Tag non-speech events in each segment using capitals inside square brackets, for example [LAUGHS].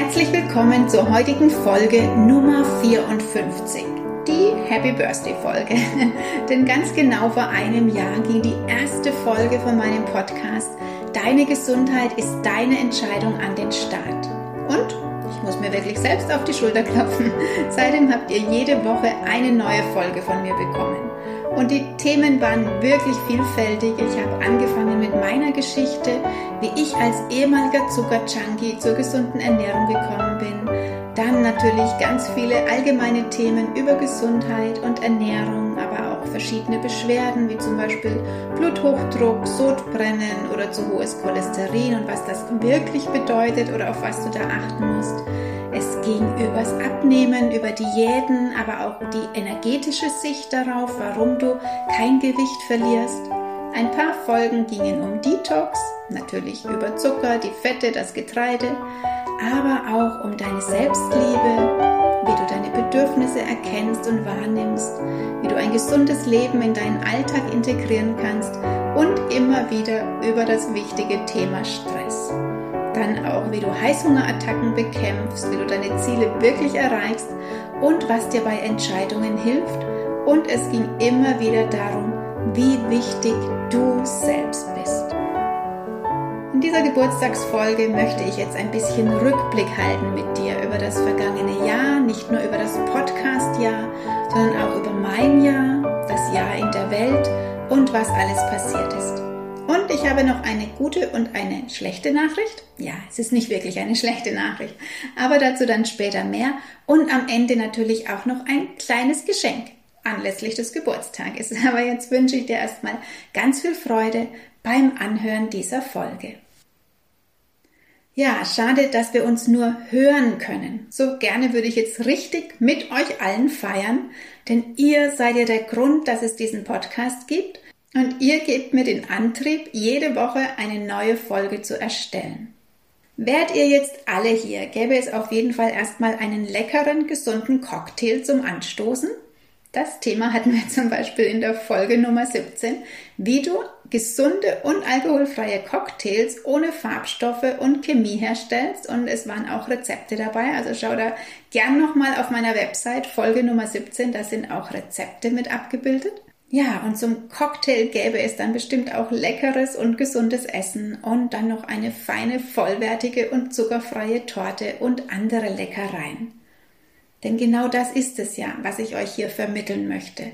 Herzlich willkommen zur heutigen Folge Nummer 54, die Happy Birthday Folge. [LAUGHS] Denn ganz genau vor einem Jahr ging die erste Folge von meinem Podcast Deine Gesundheit ist deine Entscheidung an den Start. Und ich muss mir wirklich selbst auf die Schulter klopfen. [LAUGHS] Seitdem habt ihr jede Woche eine neue Folge von mir bekommen. Und die Themen waren wirklich vielfältig. Ich habe angefangen mit meiner Geschichte, wie ich als ehemaliger Zuckerjunkie zur gesunden Ernährung gekommen bin. Dann natürlich ganz viele allgemeine Themen über Gesundheit und Ernährung, aber auch verschiedene Beschwerden wie zum Beispiel Bluthochdruck, Sodbrennen oder zu hohes Cholesterin und was das wirklich bedeutet oder auf was du da achten musst. Es ging übers Abnehmen, über Diäten, aber auch die energetische Sicht darauf, warum du kein Gewicht verlierst. Ein paar Folgen gingen um Detox, natürlich über Zucker, die Fette, das Getreide, aber auch um deine Selbstliebe, wie du deine Bedürfnisse erkennst und wahrnimmst, wie du ein gesundes Leben in deinen Alltag integrieren kannst und immer wieder über das wichtige Thema Stress dann auch, wie du Heißhungerattacken bekämpfst, wie du deine Ziele wirklich erreichst und was dir bei Entscheidungen hilft. Und es ging immer wieder darum, wie wichtig du selbst bist. In dieser Geburtstagsfolge möchte ich jetzt ein bisschen Rückblick halten mit dir über das vergangene Jahr, nicht nur über das Podcast-Jahr, sondern auch über mein Jahr, das Jahr in der Welt und was alles passiert ist. Und ich habe noch eine gute und eine schlechte Nachricht. Ja, es ist nicht wirklich eine schlechte Nachricht, aber dazu dann später mehr. Und am Ende natürlich auch noch ein kleines Geschenk anlässlich des Geburtstages. [LAUGHS] Aber jetzt wünsche ich dir erstmal ganz viel Freude beim Anhören dieser Folge. Ja, schade, dass wir uns nur hören können. So gerne würde ich jetzt richtig mit euch allen feiern, denn ihr seid ja der Grund, dass es diesen Podcast gibt und ihr gebt mir den Antrieb, jede Woche eine neue Folge zu erstellen. Wärt ihr jetzt alle hier, gäbe es auf jeden Fall erstmal einen leckeren, gesunden Cocktail zum Anstoßen. Das Thema hatten wir [LAUGHS] zum Beispiel in der Folge Nummer 17, wie du gesunde und alkoholfreie Cocktails ohne Farbstoffe und Chemie herstellst. Und es waren auch Rezepte dabei. Also schau da gern nochmal auf meiner Website Folge Nummer 17, da sind auch Rezepte mit abgebildet. Ja, und zum Cocktail gäbe es dann bestimmt auch leckeres und gesundes Essen und dann noch eine feine, vollwertige und zuckerfreie Torte und andere Leckereien. Denn genau das ist es ja, was ich euch hier vermitteln möchte.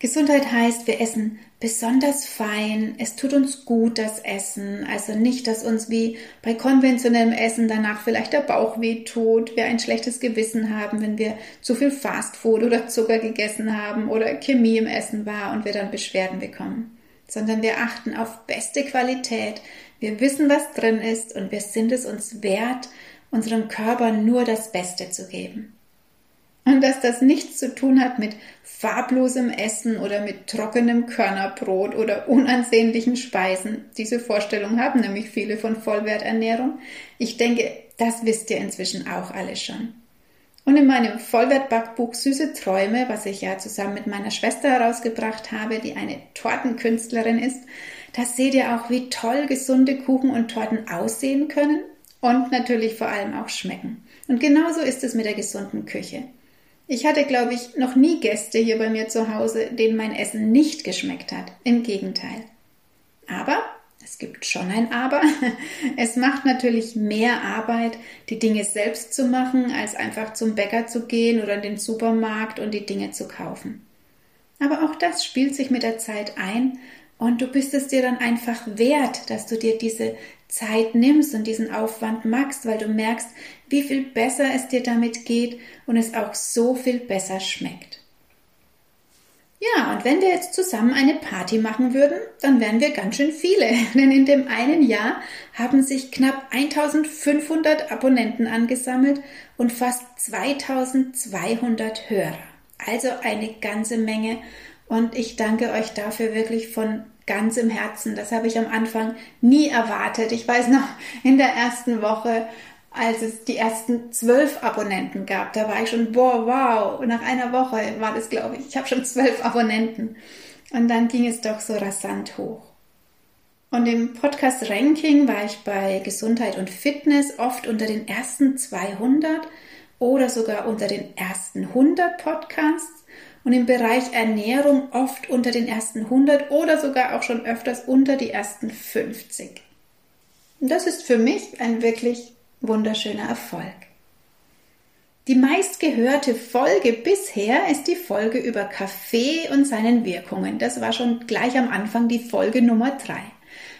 Gesundheit heißt, wir essen besonders fein, es tut uns gut, das Essen, also nicht, dass uns wie bei konventionellem Essen danach vielleicht der Bauch weh tut, wir ein schlechtes Gewissen haben, wenn wir zu viel Fastfood oder Zucker gegessen haben oder Chemie im Essen war und wir dann Beschwerden bekommen, sondern wir achten auf beste Qualität, wir wissen, was drin ist und wir sind es uns wert, unserem Körper nur das Beste zu geben. Und dass das nichts zu tun hat mit farblosem Essen oder mit trockenem Körnerbrot oder unansehnlichen Speisen. Diese Vorstellung haben nämlich viele von Vollwerternährung. Ich denke, das wisst ihr inzwischen auch alle schon. Und in meinem Vollwertbackbuch Süße Träume, was ich ja zusammen mit meiner Schwester herausgebracht habe, die eine Tortenkünstlerin ist, da seht ihr auch, wie toll gesunde Kuchen und Torten aussehen können und natürlich vor allem auch schmecken. Und genauso ist es mit der gesunden Küche. Ich hatte, glaube ich, noch nie Gäste hier bei mir zu Hause, denen mein Essen nicht geschmeckt hat. Im Gegenteil. Aber es gibt schon ein Aber. [LAUGHS] Es macht natürlich mehr Arbeit, die Dinge selbst zu machen, als einfach zum Bäcker zu gehen oder in den Supermarkt und die Dinge zu kaufen. Aber auch das spielt sich mit der Zeit ein und du bist es dir dann einfach wert, dass du dir diese Zeit nimmst und diesen Aufwand machst, weil du merkst, wie viel besser es dir damit geht und es auch so viel besser schmeckt. Ja, und wenn wir jetzt zusammen eine Party machen würden, dann wären wir ganz schön viele, [LAUGHS] denn in dem einen Jahr haben sich knapp 1500 Abonnenten angesammelt und fast 2200 Hörer. Also eine ganze Menge und ich danke euch dafür wirklich von ganzem Herzen. Das habe ich am Anfang nie erwartet. Ich weiß noch, in der ersten Woche, als es die ersten zwölf Abonnenten gab, da war ich schon, boah, wow. Und nach einer Woche war das, glaube ich, ich habe schon zwölf Abonnenten. Und dann ging es doch so rasant hoch. Und im Podcast Ranking war ich bei Gesundheit und Fitness oft unter den ersten 200 oder sogar unter den ersten 100 Podcasts und im Bereich Ernährung oft unter den ersten 100 oder sogar auch schon öfters unter die ersten 50. Und das ist für mich ein wirklich wunderschöner Erfolg. Die meistgehörte Folge bisher ist die Folge über Kaffee und seinen Wirkungen. Das war schon gleich am Anfang die Folge Nummer drei.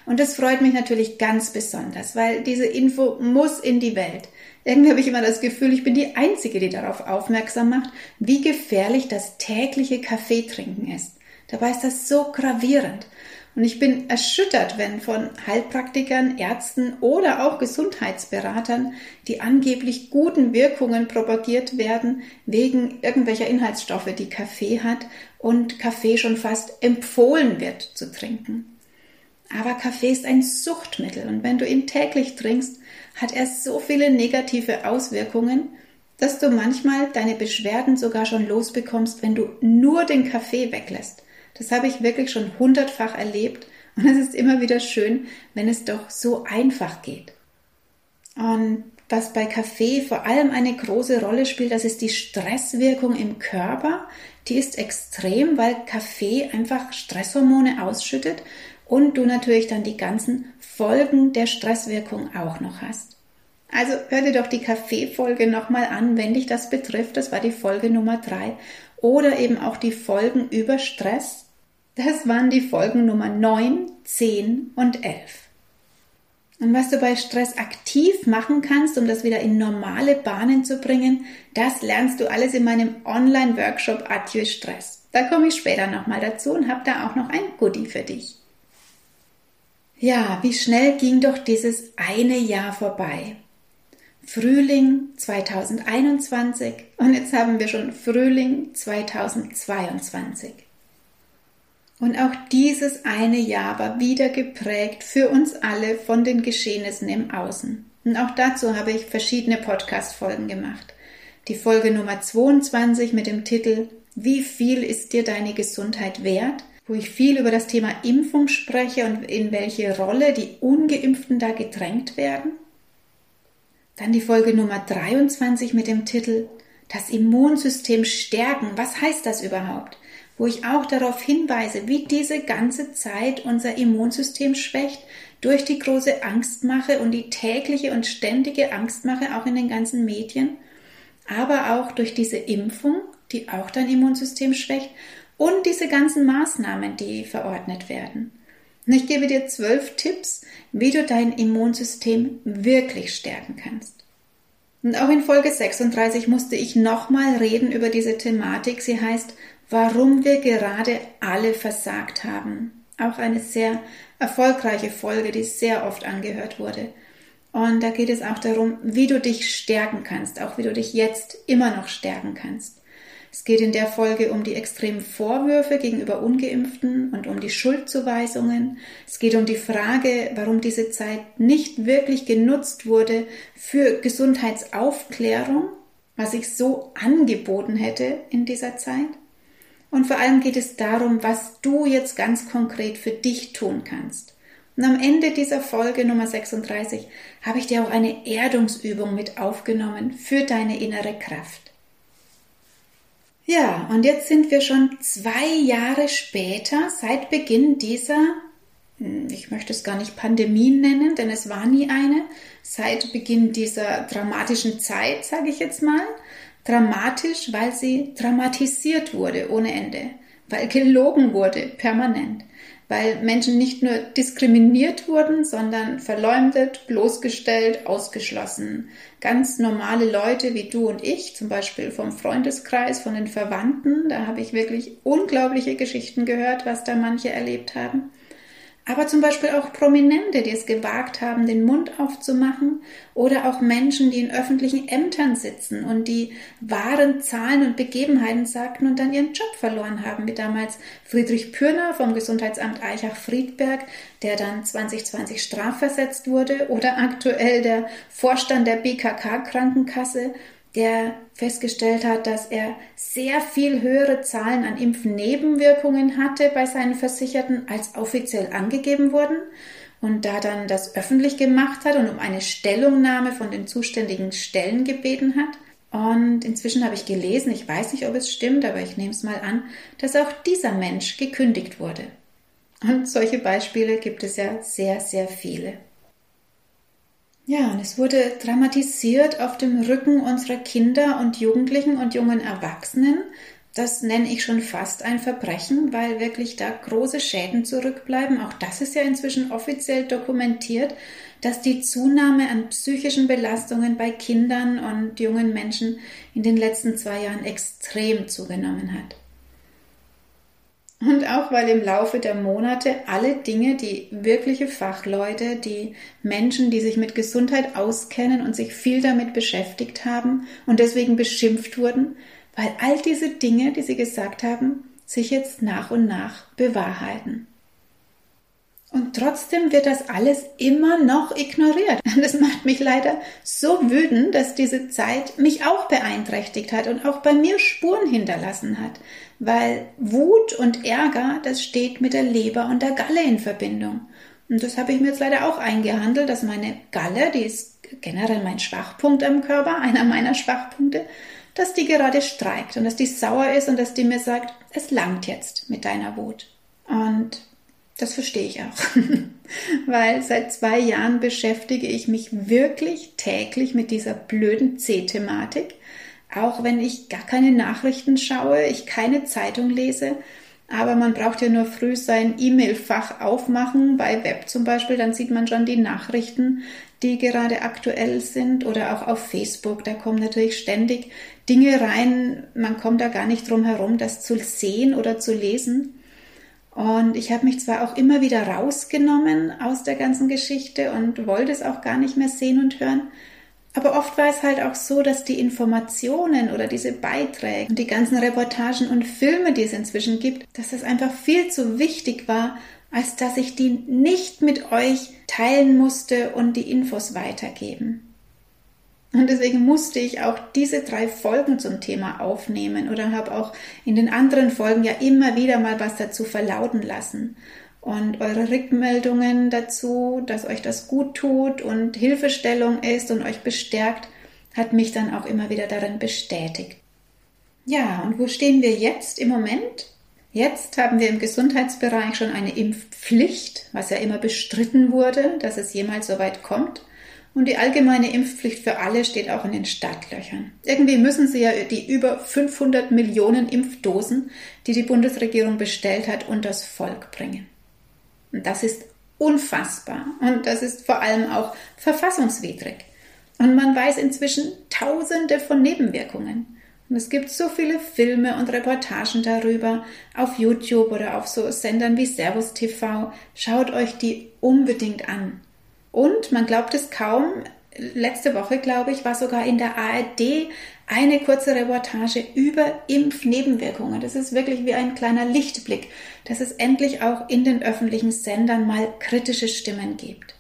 Und das freut mich natürlich ganz besonders, weil diese Info muss in die Welt. Irgendwie habe ich immer das Gefühl, ich bin die Einzige, die darauf aufmerksam macht, wie gefährlich das tägliche Kaffeetrinken ist. Dabei ist das so gravierend. Und ich bin erschüttert, wenn von Heilpraktikern, Ärzten oder auch Gesundheitsberatern die angeblich guten Wirkungen propagiert werden wegen irgendwelcher Inhaltsstoffe, die Kaffee hat und Kaffee schon fast empfohlen wird zu trinken. Aber Kaffee ist ein Suchtmittel und wenn du ihn täglich trinkst, hat er so viele negative Auswirkungen, dass du manchmal deine Beschwerden sogar schon losbekommst, wenn du nur den Kaffee weglässt. Das habe ich wirklich schon hundertfach erlebt und es ist immer wieder schön, wenn es doch so einfach geht. Und was bei Kaffee vor allem eine große Rolle spielt, das ist die Stresswirkung im Körper. Die ist extrem, weil Kaffee einfach Stresshormone ausschüttet und du natürlich dann die ganzen Folgen der Stresswirkung auch noch hast. Also hör dir doch die Kaffeefolge nochmal an, wenn dich das betrifft. Das war die Folge Nummer drei. Oder eben auch die Folgen über Stress. Das waren die Folgen Nummer neun, zehn und elf. Und was du bei Stress aktiv machen kannst, um das wieder in normale Bahnen zu bringen, das lernst du alles in meinem Online-Workshop Adieu Stress. Da komme ich später nochmal dazu und habe da auch noch ein Goodie für dich. Ja, wie schnell ging doch dieses eine Jahr vorbei. Frühling 2021 und jetzt haben wir schon Frühling 2022. Und auch dieses eine Jahr war wieder geprägt für uns alle von den Geschehnissen im Außen. Und auch dazu habe ich verschiedene Podcast-Folgen gemacht. Die Folge Nummer 22 mit dem Titel Wie viel ist dir deine Gesundheit wert? Wo ich viel über das Thema Impfung spreche und in welche Rolle die ungeimpften da gedrängt werden. Dann die Folge Nummer 23 mit dem Titel Das Immunsystem stärken. Was heißt das überhaupt? Wo ich auch darauf hinweise, wie diese ganze Zeit unser Immunsystem schwächt durch die große Angstmache und die tägliche und ständige Angstmache auch in den ganzen Medien, aber auch durch diese Impfung, die auch dein Immunsystem schwächt und diese ganzen Maßnahmen, die verordnet werden. Und ich gebe dir zwölf Tipps, wie du dein Immunsystem wirklich stärken kannst. Und auch in Folge 36 musste ich nochmal reden über diese Thematik. Sie heißt, warum wir gerade alle versagt haben. Auch eine sehr erfolgreiche Folge, die sehr oft angehört wurde. Und da geht es auch darum, wie du dich stärken kannst, auch wie du dich jetzt immer noch stärken kannst. Es geht in der Folge um die extremen Vorwürfe gegenüber ungeimpften und um die Schuldzuweisungen. Es geht um die Frage, warum diese Zeit nicht wirklich genutzt wurde für Gesundheitsaufklärung, was ich so angeboten hätte in dieser Zeit. Und vor allem geht es darum, was du jetzt ganz konkret für dich tun kannst. Und am Ende dieser Folge Nummer 36 habe ich dir auch eine Erdungsübung mit aufgenommen für deine innere Kraft. Ja, und jetzt sind wir schon zwei Jahre später, seit Beginn dieser, hm, ich möchte es gar nicht Pandemie nennen, denn es war nie eine, seit Beginn dieser dramatischen Zeit, sage ich jetzt mal. Dramatisch, weil sie dramatisiert wurde ohne Ende, weil gelogen wurde permanent, weil Menschen nicht nur diskriminiert wurden, sondern verleumdet, bloßgestellt, ausgeschlossen. Ganz normale Leute wie du und ich, zum Beispiel vom Freundeskreis, von den Verwandten, da habe ich wirklich unglaubliche Geschichten gehört, was da manche erlebt haben aber zum Beispiel auch Prominente, die es gewagt haben, den Mund aufzumachen oder auch Menschen, die in öffentlichen Ämtern sitzen und die wahren Zahlen und Begebenheiten sagten und dann ihren Job verloren haben, wie damals Friedrich Pürner vom Gesundheitsamt Eichach-Friedberg, der dann 2020 strafversetzt wurde oder aktuell der Vorstand der BKK Krankenkasse, der festgestellt hat, dass er sehr viel höhere Zahlen an Impfnebenwirkungen hatte bei seinen Versicherten, als offiziell angegeben wurden. und da dann das öffentlich gemacht hat und um eine Stellungnahme von den zuständigen Stellen gebeten hat. Und inzwischen habe ich gelesen, ich weiß nicht, ob es stimmt, aber ich nehme es mal an, dass auch dieser Mensch gekündigt wurde. Und solche Beispiele gibt es ja sehr, sehr viele. Ja, und es wurde dramatisiert auf dem Rücken unserer Kinder und Jugendlichen und jungen Erwachsenen. Das nenne ich schon fast ein Verbrechen, weil wirklich da große Schäden zurückbleiben. Auch das ist ja inzwischen offiziell dokumentiert, dass die Zunahme an psychischen Belastungen bei Kindern und jungen Menschen in den letzten zwei Jahren extrem zugenommen hat. Und auch weil im Laufe der Monate alle Dinge, die wirkliche Fachleute, die Menschen, die sich mit Gesundheit auskennen und sich viel damit beschäftigt haben und deswegen beschimpft wurden, weil all diese Dinge, die sie gesagt haben, sich jetzt nach und nach bewahrheiten. Und trotzdem wird das alles immer noch ignoriert. Und [LAUGHS] das macht mich leider so wütend, dass diese Zeit mich auch beeinträchtigt hat und auch bei mir Spuren hinterlassen hat. Weil Wut und Ärger, das steht mit der Leber und der Galle in Verbindung. Und das habe ich mir jetzt leider auch eingehandelt, dass meine Galle, die ist generell mein Schwachpunkt am Körper, [LAUGHS] einer meiner Schwachpunkte, dass die gerade streikt und dass die sauer ist und dass die mir sagt, es langt jetzt mit deiner Wut. Und das verstehe ich auch, [LAUGHS] weil seit zwei Jahren beschäftige ich mich wirklich täglich mit dieser blöden C-Thematik. Auch wenn ich gar keine Nachrichten schaue, ich keine Zeitung lese, aber man braucht ja nur früh sein E-Mail-Fach aufmachen, bei Web zum Beispiel, dann sieht man schon die Nachrichten, die gerade aktuell sind. Oder auch auf Facebook, da kommen natürlich ständig Dinge rein, man kommt da gar nicht drum herum, das zu sehen oder zu lesen. Und ich habe mich zwar auch immer wieder rausgenommen aus der ganzen Geschichte und wollte es auch gar nicht mehr sehen und hören, aber oft war es halt auch so, dass die Informationen oder diese Beiträge und die ganzen Reportagen und Filme, die es inzwischen gibt, dass es einfach viel zu wichtig war, als dass ich die nicht mit euch teilen musste und die Infos weitergeben. Und deswegen musste ich auch diese drei Folgen zum Thema aufnehmen oder habe auch in den anderen Folgen ja immer wieder mal was dazu verlauten lassen. Und eure Rückmeldungen dazu, dass euch das gut tut und Hilfestellung ist und euch bestärkt, hat mich dann auch immer wieder darin bestätigt. Ja, und wo stehen wir jetzt im Moment? Jetzt haben wir im Gesundheitsbereich schon eine Impfpflicht, was ja immer bestritten wurde, dass es jemals so weit kommt. Und die allgemeine Impfpflicht für alle steht auch in den Startlöchern. Irgendwie müssen sie ja die über 500 Millionen Impfdosen, die die Bundesregierung bestellt hat, unters Volk bringen. Und das ist unfassbar. Und das ist vor allem auch verfassungswidrig. Und man weiß inzwischen tausende von Nebenwirkungen. Und es gibt so viele Filme und Reportagen darüber auf YouTube oder auf so Sendern wie Servus TV. Schaut euch die unbedingt an. Und man glaubt es kaum, letzte Woche, glaube ich, war sogar in der ARD eine kurze Reportage über Impfnebenwirkungen. Das ist wirklich wie ein kleiner Lichtblick, dass es endlich auch in den öffentlichen Sendern mal kritische Stimmen gibt.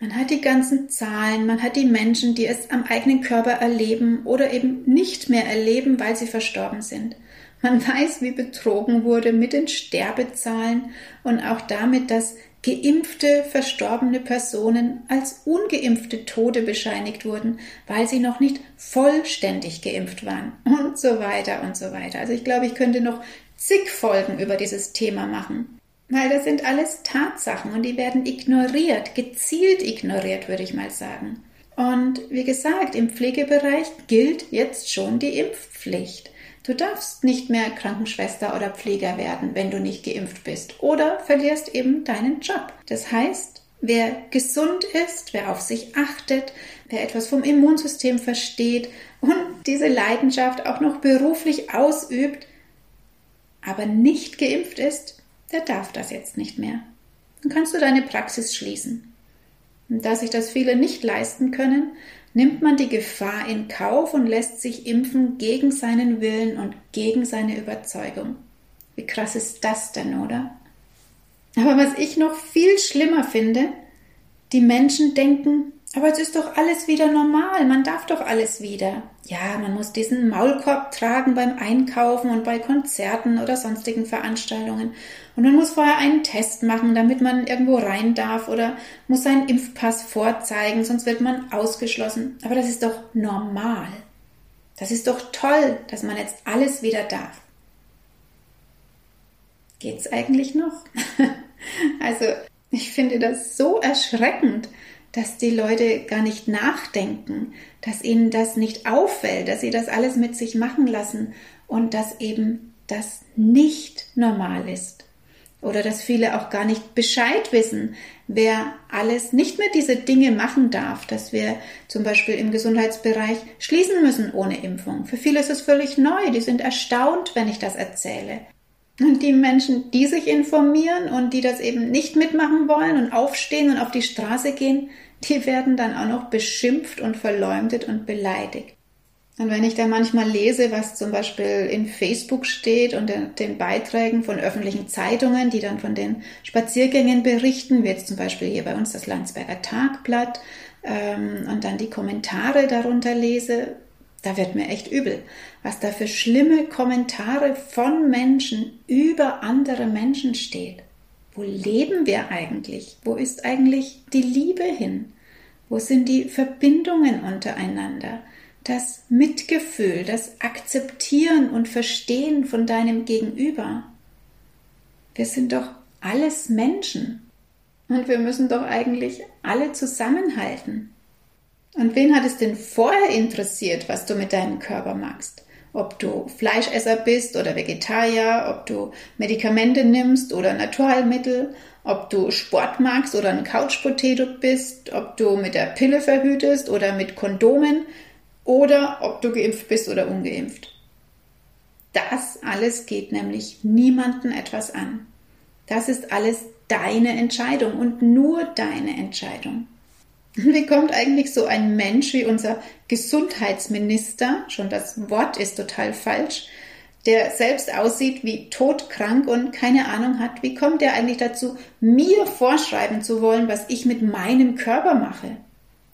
Man hat die ganzen Zahlen, man hat die Menschen, die es am eigenen Körper erleben oder eben nicht mehr erleben, weil sie verstorben sind. Man [LAUGHS] weiß, wie betrogen wurde mit den Sterbezahlen und auch damit, dass geimpfte verstorbene Personen als ungeimpfte Tode bescheinigt wurden, weil sie noch nicht vollständig geimpft waren und so weiter und so weiter. Also ich glaube, ich könnte noch zig Folgen über dieses Thema machen, weil das sind alles Tatsachen und die werden ignoriert, gezielt ignoriert, würde ich mal sagen. Und wie gesagt, im Pflegebereich gilt jetzt schon die Impfpflicht. Du darfst nicht mehr Krankenschwester oder Pfleger werden, wenn du nicht geimpft bist oder verlierst eben deinen Job. Das heißt, wer gesund ist, wer auf sich achtet, wer etwas vom Immunsystem versteht und diese Leidenschaft auch noch beruflich ausübt, aber nicht geimpft ist, der darf das jetzt nicht mehr. Dann kannst du deine Praxis schließen. Und da sich das viele nicht leisten können, nimmt man die Gefahr in Kauf und lässt sich impfen gegen seinen Willen und gegen seine Überzeugung. Wie krass ist das denn, oder? Aber was ich noch viel schlimmer finde, die Menschen denken, Aber es ist doch alles wieder normal, man darf doch alles wieder. Ja, man muss diesen Maulkorb tragen beim Einkaufen und bei Konzerten oder sonstigen Veranstaltungen. Und man muss vorher einen Test machen, damit man irgendwo rein darf oder muss seinen Impfpass vorzeigen, sonst wird man ausgeschlossen. Aber das ist doch normal. Das ist doch toll, dass man jetzt alles wieder darf. Geht's eigentlich noch? [LAUGHS] also, ich finde das so erschreckend, dass die Leute gar nicht nachdenken, dass ihnen das nicht auffällt, dass sie das alles mit sich machen lassen und dass eben das nicht normal ist. Oder dass viele auch gar nicht Bescheid wissen, wer alles nicht mehr diese Dinge machen darf, dass wir zum Beispiel im Gesundheitsbereich schließen müssen ohne Impfung. Für viele ist es völlig neu, die sind erstaunt, wenn ich das erzähle. Und die Menschen, die sich informieren und die das eben nicht mitmachen wollen und aufstehen und auf die Straße gehen, die werden dann auch noch beschimpft und verleumdet und beleidigt. Und wenn ich da manchmal lese, was zum Beispiel in Facebook steht und den Beiträgen von öffentlichen Zeitungen, die dann von den Spaziergängen berichten, wie jetzt zum Beispiel hier bei uns das Landsberger Tagblatt, ähm, und dann die Kommentare darunter lese, da wird mir echt übel, was da für schlimme Kommentare von Menschen über andere Menschen steht. Wo leben wir eigentlich? Wo ist eigentlich die Liebe hin? Wo sind die Verbindungen untereinander? Das Mitgefühl, das Akzeptieren und Verstehen von deinem Gegenüber. Wir sind doch alles Menschen. Und wir müssen doch eigentlich alle zusammenhalten. Und wen hat es denn vorher interessiert, was du mit deinem Körper machst? Ob du Fleischesser bist oder Vegetarier, ob du Medikamente nimmst oder Naturheilmittel, ob du Sport magst oder ein Couchpotato bist, ob du mit der Pille verhütest oder mit Kondomen oder ob du geimpft bist oder ungeimpft. Das alles geht nämlich niemanden etwas an. Das ist alles deine Entscheidung und nur deine Entscheidung. Wie kommt eigentlich so ein Mensch wie unser Gesundheitsminister, schon das Wort ist total falsch, der selbst aussieht wie todkrank und keine Ahnung hat, wie kommt er eigentlich dazu, mir vorschreiben zu wollen, was ich mit meinem Körper mache?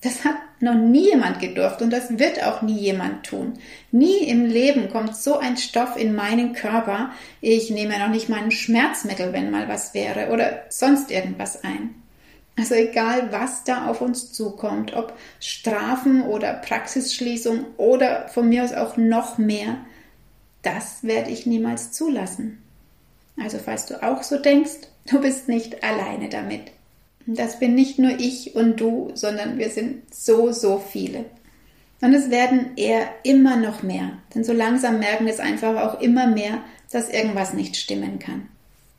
Das hat noch nie jemand gedurft und das wird auch nie jemand tun. Nie im Leben kommt so ein Stoff in meinen Körper. Ich nehme noch nicht mal ein Schmerzmittel, wenn mal was wäre oder sonst irgendwas ein. Also egal, was da auf uns zukommt, ob Strafen oder Praxisschließung oder von mir aus auch noch mehr, das werde ich niemals zulassen. Also falls du auch so denkst, du bist nicht alleine damit. Das bin nicht nur ich und du, sondern wir sind so, so viele. Und es werden eher immer noch mehr, denn so langsam merken es einfach auch immer mehr, dass irgendwas nicht stimmen kann.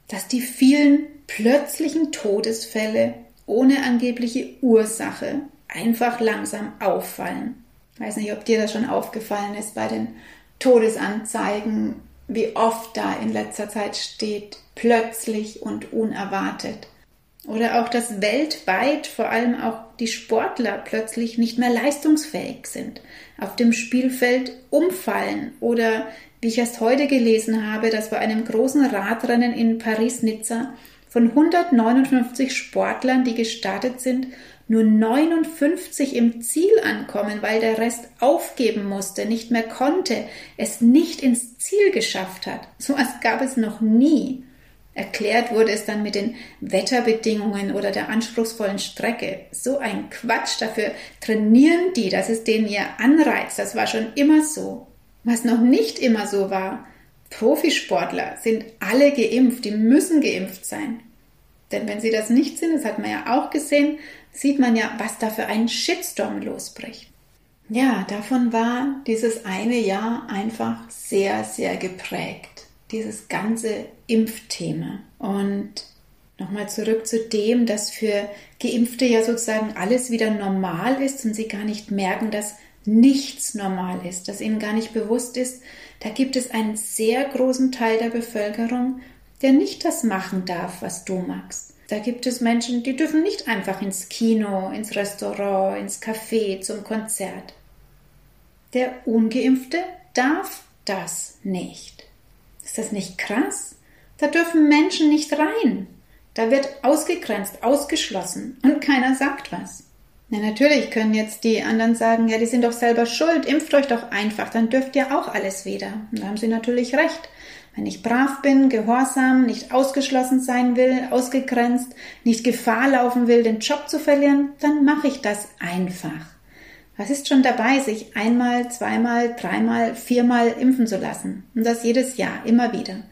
Dass die vielen plötzlichen Todesfälle ohne angebliche Ursache einfach langsam auffallen. Ich weiß nicht, ob dir das schon aufgefallen ist bei den Todesanzeigen, wie oft da in letzter Zeit steht, plötzlich und unerwartet. Oder auch, dass weltweit vor allem auch die Sportler plötzlich nicht mehr leistungsfähig sind, auf dem Spielfeld umfallen oder, wie ich erst heute gelesen habe, dass bei einem großen Radrennen in Paris-Nizza von 159 Sportlern, die gestartet sind, nur 59 im Ziel ankommen, weil der Rest aufgeben musste, nicht mehr konnte, es nicht ins Ziel geschafft hat. [LAUGHS] So etwas gab es noch nie. Erklärt wurde es dann mit den Wetterbedingungen oder der anspruchsvollen Strecke. So ein Quatsch, dafür trainieren die, das ist denen ihr Anreiz, das war schon immer so. Was noch nicht immer so war, Profisportler sind alle geimpft, die müssen geimpft sein. Denn wenn sie das nicht sind, das hat man ja auch gesehen, sieht man ja, was da für ein Shitstorm losbricht. Ja, davon war dieses eine Jahr einfach sehr, sehr geprägt. Dieses ganze Impfthema. Und nochmal zurück zu dem, dass für Geimpfte ja sozusagen alles wieder normal ist und sie gar nicht merken, dass nichts normal ist, dass ihnen gar nicht bewusst ist, da gibt es einen sehr großen Teil der Bevölkerung, der nicht das machen darf, was du magst. Da gibt es Menschen, die dürfen nicht einfach ins Kino, ins Restaurant, ins Café, zum Konzert. Der ungeimpfte darf das nicht. Ist das nicht krass? Da dürfen Menschen nicht rein. Da wird ausgegrenzt, ausgeschlossen und keiner sagt was. Ja, natürlich können jetzt die anderen sagen, ja, die sind doch selber schuld, impft euch doch einfach, dann dürft ihr auch alles wieder. Und da haben sie natürlich recht. Wenn ich brav bin, gehorsam, nicht ausgeschlossen sein will, ausgegrenzt, nicht Gefahr laufen will, den Job zu verlieren, dann mache ich das einfach. Was ist schon dabei, sich einmal, zweimal, dreimal, viermal impfen zu lassen? Und das jedes Jahr, immer wieder.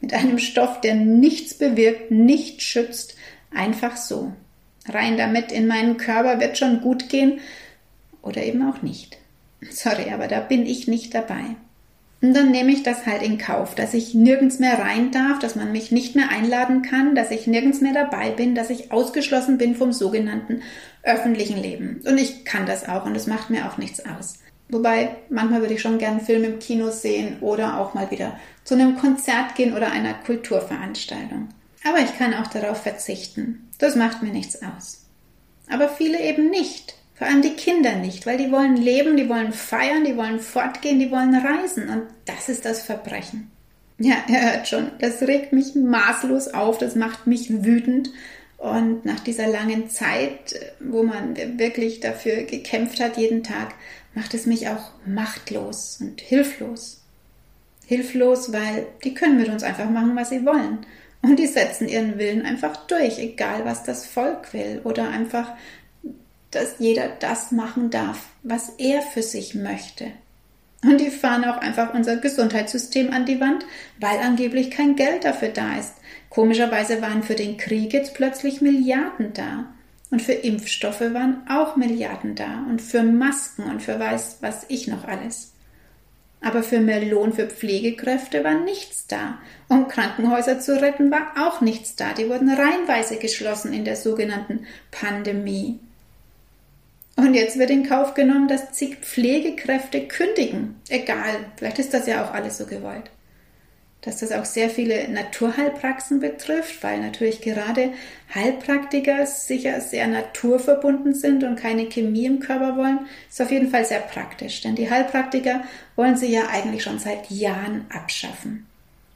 Mit einem Stoff, der nichts bewirkt, nicht schützt, einfach so. Rein damit in meinen Körper wird schon gut gehen oder eben auch nicht. Sorry, aber da bin ich nicht dabei. Und dann nehme ich das halt in Kauf, dass ich nirgends mehr rein darf, dass man mich nicht mehr einladen kann, dass ich nirgends mehr dabei bin, dass ich ausgeschlossen bin vom sogenannten öffentlichen Leben. Und ich kann das auch und es macht mir auch nichts aus. Wobei, manchmal würde ich schon gern einen Film im Kino sehen oder auch mal wieder zu einem Konzert gehen oder einer Kulturveranstaltung. Aber ich kann auch darauf verzichten. Das macht mir nichts aus. Aber viele eben nicht. Vor allem die Kinder nicht, weil die wollen leben, die wollen feiern, die wollen fortgehen, die wollen reisen. Und das ist das Verbrechen. Ja, [LAUGHS] er hört schon, das regt mich maßlos auf, das macht mich wütend. Und nach dieser langen Zeit, wo man wirklich dafür gekämpft hat, jeden Tag, macht es mich auch machtlos und hilflos. Hilflos, weil die können mit uns einfach machen, was sie wollen. Und die setzen ihren Willen einfach durch, egal was das Volk will. Oder einfach dass jeder das machen darf, was er für sich möchte. Und die fahren auch einfach unser Gesundheitssystem an die Wand, weil angeblich kein Geld dafür da ist. Komischerweise waren für den Krieg jetzt plötzlich Milliarden da. Und für Impfstoffe waren auch Milliarden da. Und für Masken und für weiß was ich noch alles. Aber für mehr Lohn für Pflegekräfte war nichts da. Um Krankenhäuser zu retten war auch nichts da. Die wurden reihenweise geschlossen in der sogenannten Pandemie. Und jetzt wird in Kauf genommen, dass zig Pflegekräfte kündigen. Egal, vielleicht ist das ja auch alles so gewollt. Dass das auch sehr viele Naturheilpraxen betrifft, weil natürlich gerade Heilpraktiker sicher sehr naturverbunden sind und keine Chemie im Körper wollen, ist auf jeden Fall sehr praktisch. Denn die Heilpraktiker wollen sie ja eigentlich schon seit Jahren abschaffen.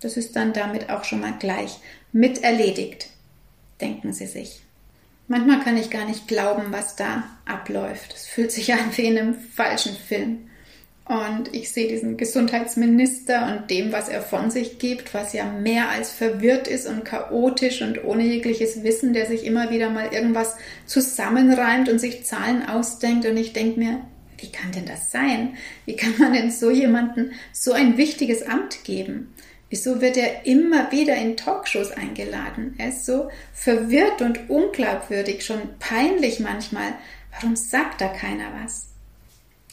Das ist dann damit auch schon mal gleich mit erledigt, denken sie sich. Manchmal kann ich gar nicht glauben, was da abläuft. Es fühlt sich [LAUGHS] an wie in einem falschen Film. Und ich sehe diesen Gesundheitsminister und dem, was er von sich gibt, was ja mehr als verwirrt ist und chaotisch und ohne jegliches Wissen, der sich immer wieder mal irgendwas zusammenreimt und sich Zahlen ausdenkt. Und ich denke mir, wie kann denn das sein? Wie kann man denn so jemanden so ein wichtiges Amt geben? Wieso wird er immer wieder in Talkshows eingeladen? Er ist so verwirrt und unglaubwürdig, schon peinlich manchmal. Warum sagt da keiner was?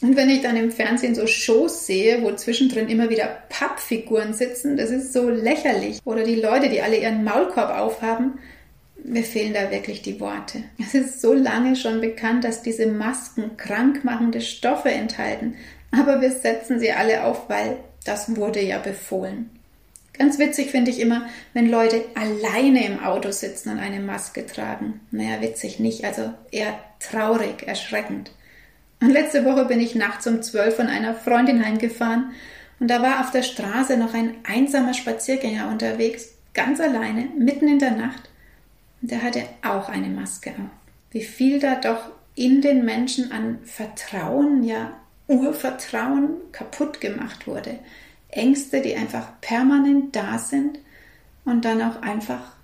Und wenn ich dann im Fernsehen so Shows sehe, wo zwischendrin immer wieder Pappfiguren sitzen, das ist so lächerlich. Oder die Leute, die alle ihren Maulkorb aufhaben, mir fehlen da wirklich die Worte. Es ist so lange schon bekannt, dass diese Masken krankmachende Stoffe enthalten. Aber wir setzen sie alle auf, weil das wurde ja befohlen. Ganz witzig finde ich immer, wenn Leute alleine im Auto sitzen und eine Maske tragen. Naja, witzig nicht, also eher traurig, erschreckend. Und letzte Woche bin ich nachts um zwölf von einer Freundin heimgefahren und da war auf der Straße noch ein einsamer Spaziergänger unterwegs, ganz alleine, mitten in der Nacht. Und der hatte auch eine Maske auf. Wie viel da doch in den Menschen an Vertrauen, ja Urvertrauen kaputt gemacht wurde. Ängste, die einfach permanent da sind und dann auch einfach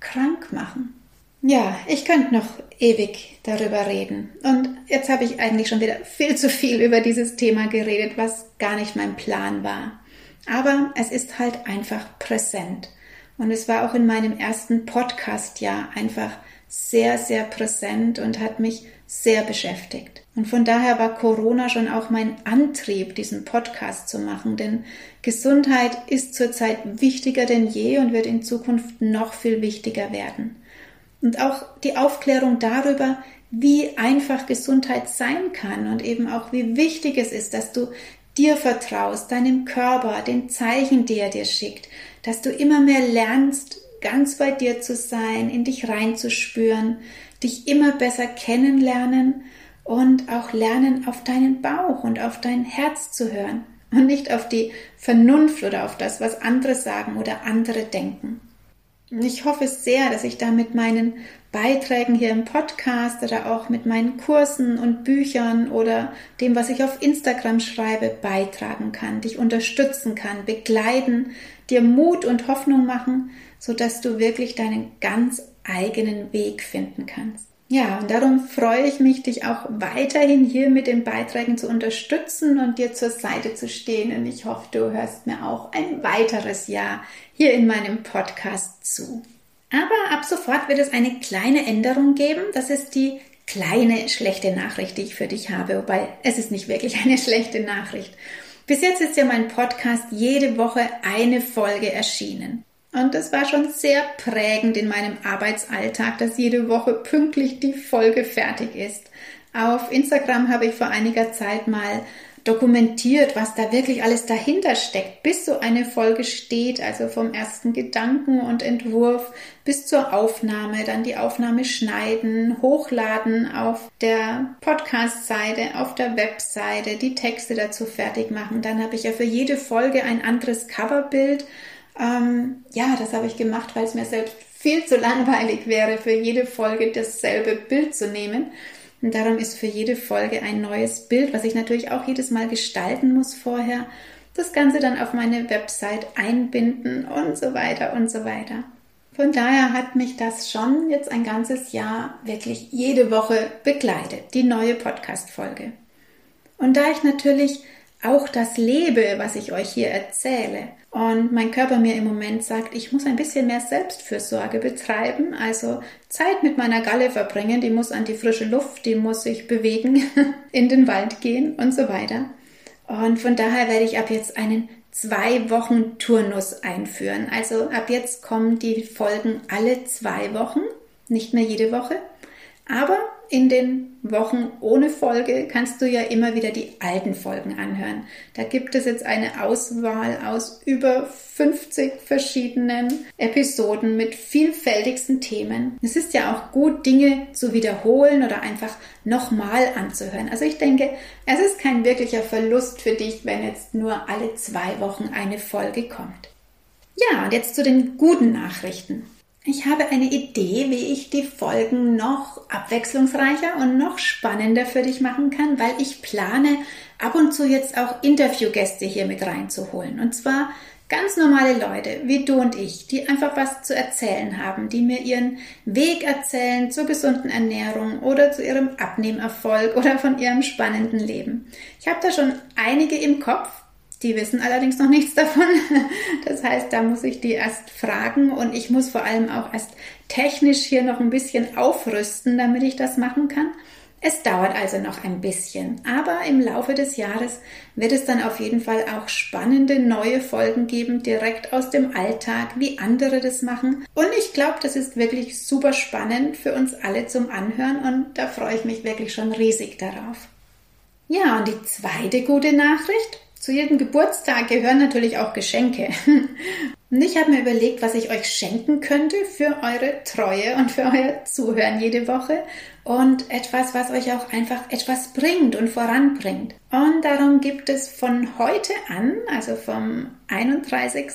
krank machen. Ja, ich könnte noch ewig darüber reden. Und jetzt habe ich eigentlich schon wieder viel zu viel über dieses Thema geredet, was gar nicht mein Plan war. Aber es ist halt einfach präsent. Und es war auch in meinem ersten Podcast ja einfach sehr, sehr präsent und hat mich sehr beschäftigt. Und von daher war Corona schon auch mein Antrieb, diesen Podcast zu machen, denn Gesundheit ist zurzeit wichtiger denn je und wird in Zukunft noch viel wichtiger werden. Und auch die Aufklärung darüber, wie einfach Gesundheit sein kann und eben auch wie wichtig es ist, dass du dir vertraust, deinem Körper, den Zeichen, die er dir schickt, dass du immer mehr lernst, ganz bei dir zu sein, in dich reinzuspüren, dich immer besser kennenlernen und auch lernen, auf deinen Bauch und auf dein Herz zu hören und nicht auf die Vernunft oder auf das, was andere sagen oder andere denken. Ich hoffe sehr, dass ich da mit meinen Beiträgen hier im Podcast oder auch mit meinen Kursen und Büchern oder dem, was ich auf Instagram schreibe, beitragen kann, dich unterstützen kann, begleiten, dir Mut und Hoffnung machen, sodass du wirklich deinen ganz eigenen Weg finden kannst. Ja, und darum freue ich mich, dich auch weiterhin hier mit den Beiträgen zu unterstützen und dir zur Seite zu stehen. Und ich hoffe, du hörst mir auch ein weiteres Jahr hier in meinem Podcast zu. Aber ab sofort wird es eine kleine Änderung geben. Das ist die kleine schlechte Nachricht, die ich für dich habe. Wobei es ist nicht wirklich eine [LAUGHS] schlechte Nachricht. Bis jetzt ist ja mein Podcast jede Woche eine Folge erschienen. Und das war schon sehr prägend in meinem Arbeitsalltag, dass jede Woche pünktlich die Folge fertig ist. Auf Instagram habe ich vor einiger Zeit mal dokumentiert, was da wirklich alles dahinter steckt, bis so eine Folge steht, also vom ersten Gedanken und Entwurf bis zur Aufnahme, dann die Aufnahme schneiden, hochladen auf der Podcast-Seite, auf der Webseite, die Texte dazu fertig machen. Dann habe ich ja für jede Folge ein anderes Coverbild ähm, ja, das habe ich gemacht, weil es mir selbst viel zu langweilig wäre, für jede Folge dasselbe Bild zu nehmen. Und darum ist für jede Folge ein neues Bild, was ich natürlich auch jedes Mal gestalten muss vorher. Das Ganze dann auf meine Website einbinden und so weiter und so weiter. Von daher hat mich das schon jetzt ein ganzes Jahr wirklich jede Woche begleitet, die neue Podcast-Folge. Und da ich natürlich auch das lebe, was ich euch hier erzähle, und mein Körper mir im Moment sagt, ich muss ein bisschen mehr Selbstfürsorge betreiben, also Zeit mit meiner Galle verbringen, die muss an die frische Luft, die muss sich bewegen, [LAUGHS] in den Wald gehen und so weiter. Und von daher werde ich ab jetzt einen zwei Wochen Turnus einführen. Also ab jetzt kommen die Folgen alle zwei Wochen, nicht mehr jede Woche. Aber in den Wochen ohne Folge kannst du ja immer wieder die alten Folgen anhören. Da gibt es jetzt eine Auswahl aus über 50 verschiedenen Episoden mit vielfältigsten Themen. Es ist ja auch gut, Dinge zu wiederholen oder einfach nochmal anzuhören. Also ich denke, es ist kein wirklicher Verlust für dich, wenn jetzt nur alle zwei Wochen eine Folge kommt. Ja, und jetzt zu den guten Nachrichten. Ich habe eine Idee, wie ich die Folgen noch abwechslungsreicher und noch spannender für dich machen kann, weil ich plane, ab und zu jetzt auch Interviewgäste hier mit reinzuholen. Und zwar ganz normale Leute wie du und ich, die einfach was zu erzählen haben, die mir ihren Weg erzählen zur gesunden Ernährung oder zu ihrem Abnehmerfolg oder von ihrem spannenden Leben. Ich habe da schon einige im Kopf, die wissen allerdings noch nichts davon. [LAUGHS] Das heißt, da muss ich die erst fragen und ich muss vor allem auch erst technisch hier noch ein bisschen aufrüsten, damit ich das machen kann. Es dauert also noch ein bisschen, aber im Laufe des Jahres wird es dann auf jeden Fall auch spannende neue Folgen geben, direkt aus dem Alltag, wie andere das machen. Und ich glaube, das ist wirklich super spannend für uns alle zum Anhören und da freue ich mich wirklich schon riesig darauf. Ja, und die zweite gute Nachricht, zu jedem Geburtstag gehören natürlich auch Geschenke. [LAUGHS] Und ich habe mir überlegt, was ich euch schenken könnte für eure Treue und für euer Zuhören jede Woche und etwas, was euch auch einfach etwas bringt und voranbringt. Und darum gibt es von heute an, also vom 31.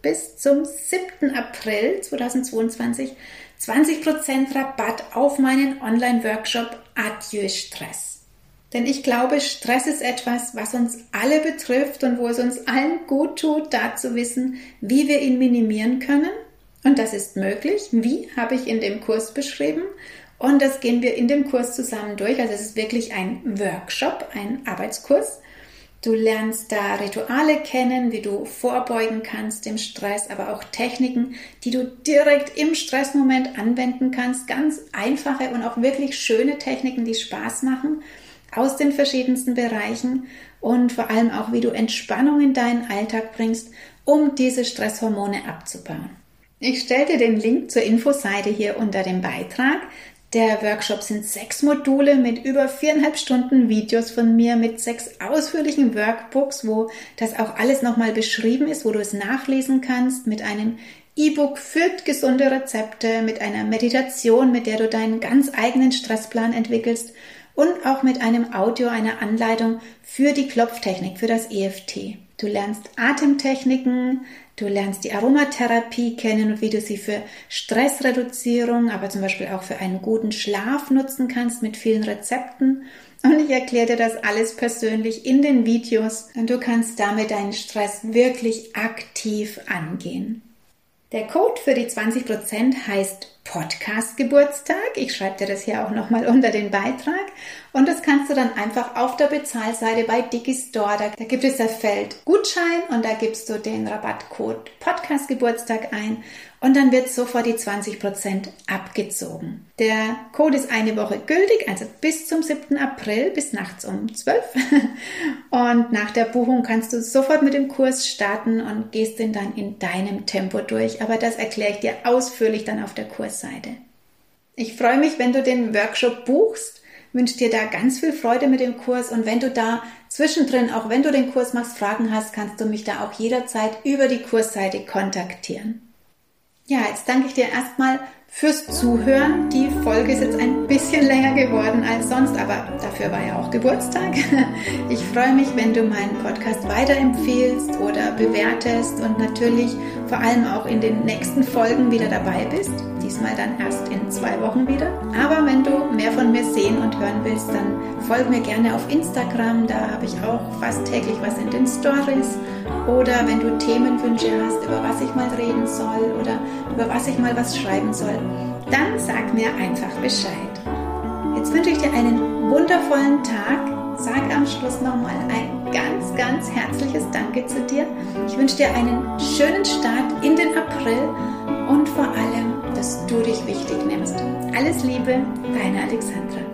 bis zum 7. April 2022, 20% Rabatt auf meinen Online-Workshop Adieu Stress. Denn ich glaube, Stress ist etwas, was uns alle betrifft und wo es uns allen gut tut, da zu wissen, wie wir ihn minimieren können. Und das ist möglich. Wie habe ich in dem Kurs beschrieben. Und das gehen wir in dem Kurs zusammen durch. Also es ist wirklich ein Workshop, ein Arbeitskurs. Du lernst da Rituale kennen, wie du vorbeugen kannst dem Stress, aber auch Techniken, die du direkt im Stressmoment anwenden kannst. Ganz einfache und auch wirklich schöne Techniken, die Spaß machen aus den verschiedensten Bereichen und vor allem auch, wie du Entspannung in deinen Alltag bringst, um diese Stresshormone abzubauen. Ich stelle dir den Link zur Infoseite hier unter dem Beitrag. Der Workshop sind sechs Module mit über viereinhalb Stunden Videos von mir mit sechs ausführlichen Workbooks, wo das auch alles nochmal beschrieben ist, wo du es nachlesen kannst, mit einem E-Book für gesunde Rezepte, mit einer Meditation, mit der du deinen ganz eigenen Stressplan entwickelst und auch mit einem Audio, einer Anleitung für die Klopftechnik, für das EFT. Du lernst Atemtechniken, du lernst die Aromatherapie kennen und wie du sie für Stressreduzierung, aber zum Beispiel auch für einen guten Schlaf nutzen kannst mit vielen Rezepten. Und ich erkläre dir das alles persönlich in den Videos und du kannst damit deinen Stress wirklich aktiv angehen. Der Code für die 20% heißt Podcast Geburtstag. Ich schreibe dir das hier auch nochmal unter den Beitrag. Und das kannst du dann einfach auf der Bezahlseite bei Digistore. Da, gibt es das Feld Gutschein und da gibst du den Rabattcode Podcast Geburtstag ein und dann wird sofort die 20% abgezogen. Der Code ist eine Woche gültig, also bis zum 7. April, bis nachts um 12. [LAUGHS] Und nach der Buchung kannst du sofort mit dem Kurs starten und gehst den dann in deinem Tempo durch. Aber das erkläre ich dir ausführlich dann auf der Kursseite. Ich freue mich, wenn du den Workshop buchst wünsche dir da ganz viel Freude mit dem Kurs und wenn du da zwischendrin, auch wenn du den Kurs machst, Fragen hast, kannst du mich da auch jederzeit über die Kursseite kontaktieren. Ja, jetzt danke ich dir erstmal fürs Zuhören. Die Folge ist jetzt ein bisschen länger geworden als sonst, aber dafür war ja auch Geburtstag. [LAUGHS] Ich freue mich, wenn du meinen Podcast weiterempfehlst oder bewertest und natürlich vor allem auch in den nächsten Folgen wieder dabei bist. Diesmal dann erst in zwei Wochen wieder. Aber wenn du mehr von mir sehen und hören willst, dann folg mir gerne auf Instagram. Da habe ich auch fast täglich was in den Stories. Oder wenn du Themenwünsche hast, über was ich mal reden soll oder über was ich mal was schreiben soll, dann sag mir einfach Bescheid. Jetzt wünsche ich dir einen wundervollen Tag. Sag am Schluss nochmal ein ganz, ganz herzliches Danke zu dir. Ich wünsche dir einen schönen Start in den April und vor allem, dass du dich wichtig nimmst. Alles Liebe, deine Alexandra.